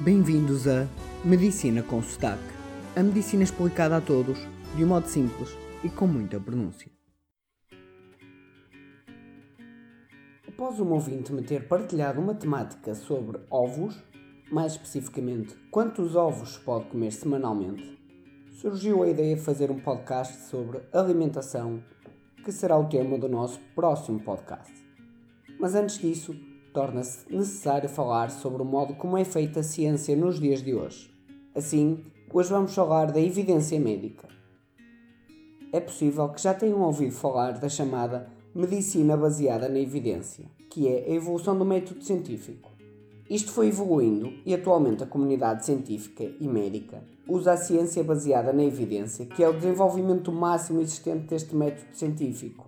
Bem-vindos a Medicina com Sotaque. A medicina explicada a todos, de um modo simples e com muita pronúncia. Após um ouvinte me ter partilhado uma temática sobre ovos, mais especificamente quantos ovos se pode comer semanalmente, surgiu a ideia de fazer um podcast sobre alimentação, que será o tema do nosso próximo podcast. Mas antes disso, torna-se necessário falar sobre o modo como é feita a ciência nos dias de hoje. Assim, hoje vamos falar da evidência médica. É possível que já tenham ouvido falar da chamada medicina baseada na evidência, que é a evolução do método científico. Isto foi evoluindo e atualmente a comunidade científica e médica usa a ciência baseada na evidência, que é o desenvolvimento máximo existente deste método científico.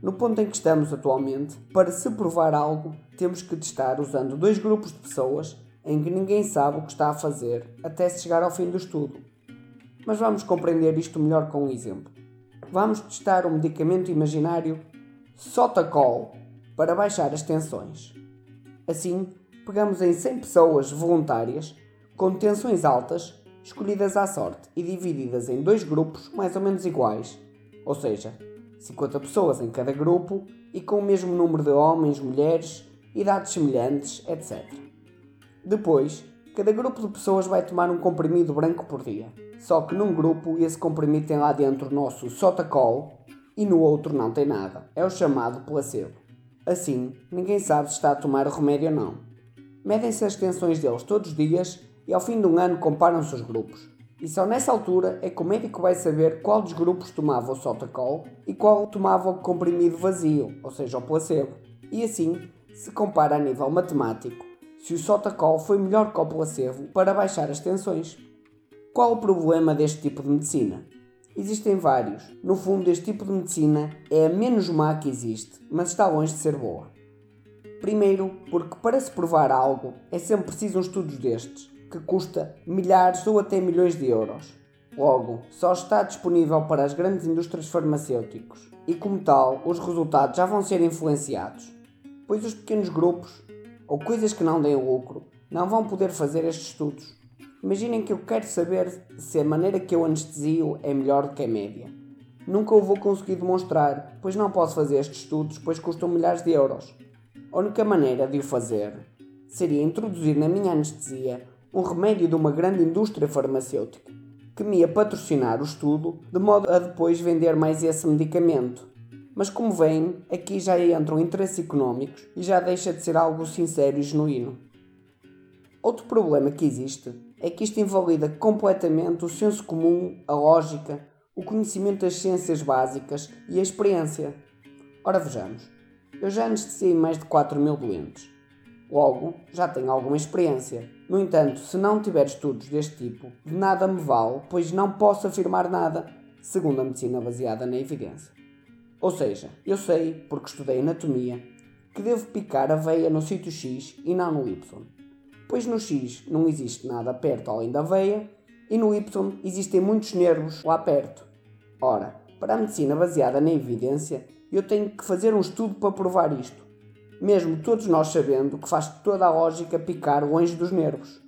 No ponto em que estamos atualmente, para se provar algo, temos que testar usando dois grupos de pessoas em que ninguém sabe o que está a fazer até se chegar ao fim do estudo. Mas vamos compreender isto melhor com um exemplo. Vamos testar o um medicamento imaginário Sotacol para baixar as tensões. Assim, pegamos em 100 pessoas voluntárias com tensões altas, escolhidas à sorte e divididas em dois grupos mais ou menos iguais, ou seja, 50 pessoas em cada grupo e com o mesmo número de homens, mulheres, idades semelhantes, etc. Depois, cada grupo de pessoas vai tomar um comprimido branco por dia. Só que num grupo esse comprimido tem lá dentro o nosso sotacol e no outro não tem nada. É o chamado placebo. Assim, ninguém sabe se está a tomar o remédio ou não. Medem-se as tensões deles todos os dias e ao fim de um ano comparam-se os grupos. E só nessa altura é que o médico vai saber qual dos grupos tomava o Sotacol e qual tomava o comprimido vazio, ou seja, o placebo. E assim se compara a nível matemático se o Sotacol foi melhor que o placebo para baixar as tensões. Qual o problema deste tipo de medicina? Existem vários. No fundo, este tipo de medicina é a menos má que existe, mas está longe de ser boa. Primeiro, porque para se provar algo é sempre preciso um estudos destes, que custa milhares ou até milhões de euros. Logo, só está disponível para as grandes indústrias farmacêuticas e, como tal, os resultados já vão ser influenciados, pois os pequenos grupos, ou coisas que não deem lucro, não vão poder fazer estes estudos. Imaginem que eu quero saber se a maneira que eu anestesio é melhor do que a média. Nunca o vou conseguir demonstrar, pois não posso fazer estes estudos, pois custam milhares de euros. A única maneira de o fazer seria introduzir na minha anestesia um remédio de uma grande indústria farmacêutica, que me ia patrocinar o estudo de modo a depois vender mais esse medicamento. Mas como veem, aqui já entram interesses económicos e já deixa de ser algo sincero e genuíno. Outro problema que existe é que isto invalida completamente o senso comum, a lógica, o conhecimento das ciências básicas e a experiência. Ora vejamos, eu já anestesiei mais de 4 mil doentes. Logo, já tenho alguma experiência no entanto, se não tiver estudos deste tipo, de nada me vale, pois não posso afirmar nada, segundo a medicina baseada na evidência. Ou seja, eu sei, porque estudei anatomia, que devo picar a veia no sítio X e não no Y. Pois no X não existe nada perto além da veia e no Y existem muitos nervos lá perto. Ora, para a medicina baseada na evidência, eu tenho que fazer um estudo para provar isto mesmo todos nós sabendo que faz toda a lógica picar longe dos nervos.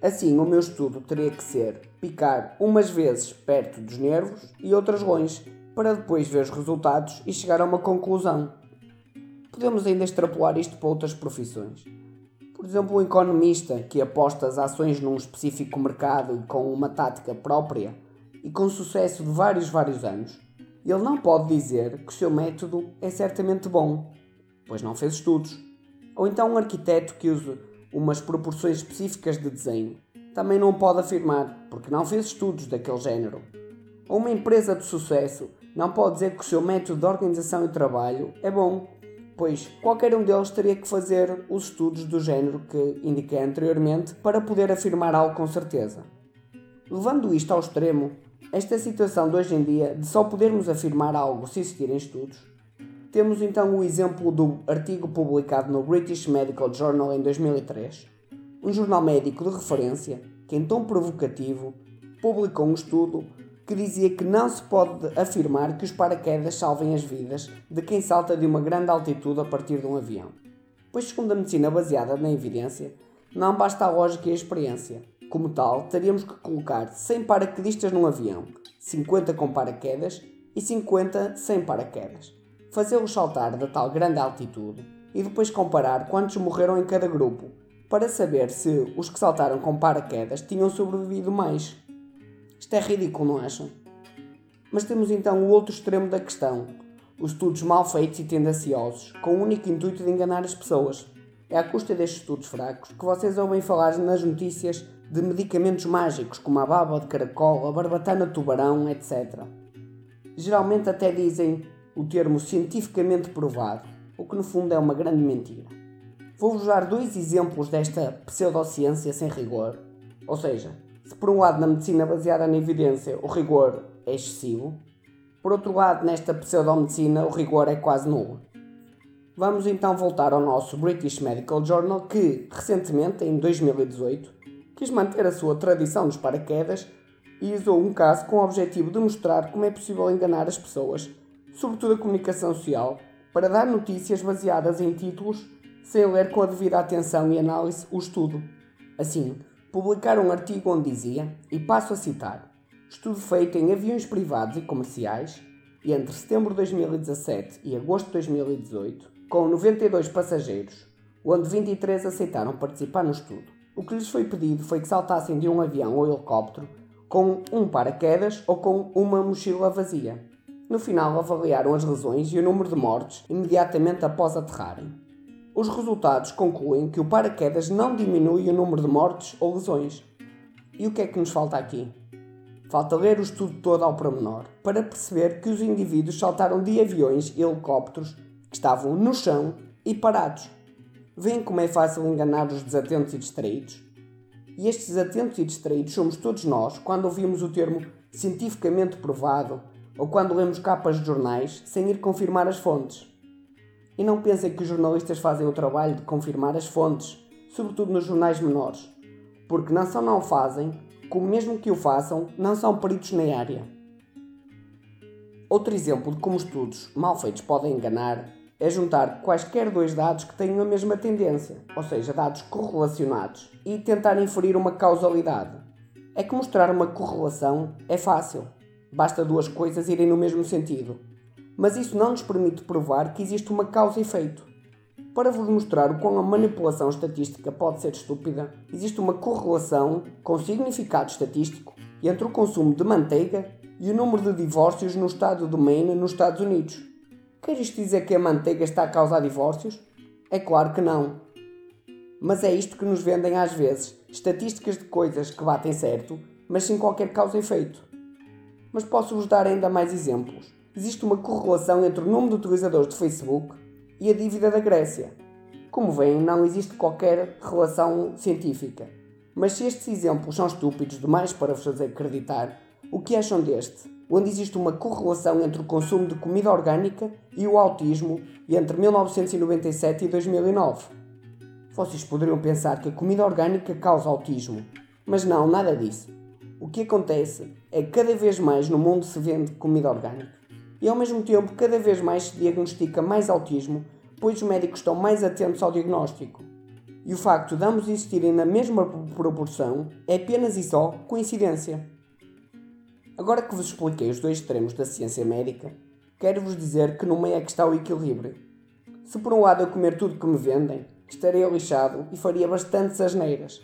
Assim, o meu estudo teria que ser picar umas vezes perto dos nervos e outras longe, para depois ver os resultados e chegar a uma conclusão. Podemos ainda extrapolar isto para outras profissões. Por exemplo, um economista que aposta as ações num específico mercado e com uma tática própria e com sucesso de vários, vários anos, ele não pode dizer que o seu método é certamente bom, pois não fez estudos. Ou então um arquiteto que use umas proporções específicas de desenho, também não pode afirmar, porque não fez estudos daquele género. Ou uma empresa de sucesso não pode dizer que o seu método de organização e trabalho é bom, pois qualquer um deles teria que fazer os estudos do género que indiquei anteriormente para poder afirmar algo com certeza. Levando isto ao extremo, esta situação de hoje em dia de só podermos afirmar algo se existirem estudos temos então o exemplo do artigo publicado no British Medical Journal em 2003, um jornal médico de referência que, em tom provocativo, publicou um estudo que dizia que não se pode afirmar que os paraquedas salvem as vidas de quem salta de uma grande altitude a partir de um avião. Pois, segundo a medicina baseada na evidência, Não basta a lógica e a experiência. Como tal, teríamos que colocar 100 paraquedistas num avião, 50 com paraquedas e 50 sem paraquedas. Fazê-los saltar da tal grande altitude e depois comparar quantos morreram em cada grupo, para saber se os que saltaram com paraquedas tinham sobrevivido mais. Isto é ridículo, não acham? Mas temos então o outro extremo da questão: os estudos mal feitos e tendenciosos, com o único intuito de enganar as pessoas. É à custa destes estudos fracos que vocês ouvem falar nas notícias de medicamentos mágicos como a baba de caracol, a barbatana de tubarão, etc. Geralmente até dizem o termo cientificamente provado, o que no fundo é uma grande mentira. Vou-vos dar dois exemplos desta pseudociência sem rigor. Ou seja, se por um lado na medicina baseada na evidência o rigor é excessivo, por outro lado nesta pseudomedicina o rigor é quase nulo. Vamos então voltar ao nosso British Medical Journal que, recentemente, em 2018, quis manter a sua tradição dos paraquedas e usou um caso com o objetivo de mostrar como é possível enganar as pessoas, sobretudo a comunicação social, para dar notícias baseadas em títulos sem ler com a devida atenção e análise o estudo. Assim, publicaram um artigo onde dizia, e passo a citar: estudo feito em aviões privados e comerciais e entre setembro de 2017 e agosto de 2018 com 92 passageiros, onde 23 aceitaram participar no estudo. O que lhes foi pedido foi que saltassem de um avião ou helicóptero com um paraquedas ou com uma mochila vazia. No final, avaliaram as lesões e o número de mortes imediatamente após aterrarem. Os resultados concluem que o paraquedas não diminui o número de mortes ou lesões. E o que é que nos falta aqui? Falta ler o estudo todo ao pormenor para perceber que os indivíduos saltaram de aviões e helicópteros que estavam no chão e parados. Veem como é fácil enganar os desatentos e distraídos? E estes desatentos e distraídos somos todos nós quando ouvimos o termo cientificamente provado ou quando lemos capas de jornais sem ir confirmar as fontes. E não pensem que os jornalistas fazem o trabalho de confirmar as fontes, sobretudo nos jornais menores, porque não só não fazem, como mesmo que o façam, não são peritos na área. Outro exemplo de como estudos mal feitos podem enganar é juntar quaisquer dois dados que tenham a mesma tendência, ou seja, dados correlacionados, e tentar inferir uma causalidade. É que mostrar uma correlação é fácil, basta duas coisas irem no mesmo sentido. Mas isso não nos permite provar que existe uma causa e efeito. Para vos mostrar o quão a manipulação estatística pode ser estúpida, existe uma correlação com significado estatístico entre o consumo de manteiga e o número de divórcios no estado do Maine, nos Estados Unidos. Quer isto dizer que a manteiga está a causar divórcios? É claro que não. Mas é isto que nos vendem às vezes: estatísticas de coisas que batem certo, mas sem qualquer causa e efeito. Mas posso-vos dar ainda mais exemplos. Existe uma correlação entre o número de utilizadores de Facebook e a dívida da Grécia. Como veem, não existe qualquer relação científica. Mas se estes exemplos são estúpidos demais para vos fazer acreditar, o que acham deste? onde existe uma correlação entre o consumo de comida orgânica e o autismo entre 1997 e 2009. Vocês poderiam pensar que a comida orgânica causa autismo, mas não, nada disso. Que acontece é que cada vez mais no mundo se vende comida orgânica e ao mesmo tempo cada vez mais se diagnostica mais autismo, pois os médicos estão mais atentos ao diagnóstico. E o facto de ambos existirem na mesma proporção é apenas e só coincidência. Agora que vos expliquei os dois extremos da ciência médica, quero-vos dizer que no meio é que está o equilíbrio. Se por um lado eu comer tudo que me vendem, estaria lixado e faria bastantes asneiras.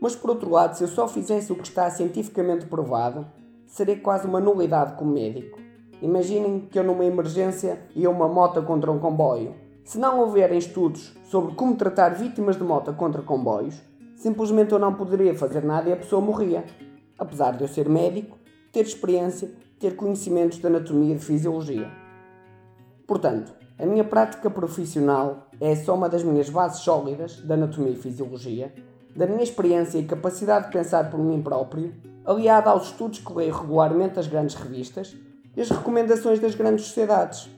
Mas por outro lado, se eu só fizesse o que está cientificamente provado, seria quase uma nulidade como médico. Imaginem que eu numa emergência ia uma moto contra um comboio. Se não houverem estudos sobre como tratar vítimas de moto contra comboios, simplesmente eu não poderia fazer nada e a pessoa morria. Apesar de eu ser médico, ter experiência, ter conhecimentos de anatomia e de fisiologia. Portanto, a minha prática profissional é só uma das minhas bases sólidas de anatomia e fisiologia, da minha experiência e capacidade de pensar por mim próprio, aliada aos estudos que leio regularmente das grandes revistas e as recomendações das grandes sociedades.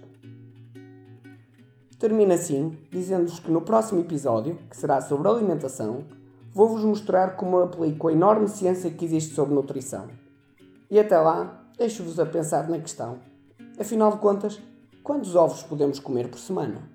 Termino assim, dizendo-vos que no próximo episódio, que será sobre alimentação, vou-vos mostrar como aplico a enorme ciência que existe sobre nutrição. E até lá, deixo-vos a pensar na questão. Afinal de contas, quantos ovos podemos comer por semana?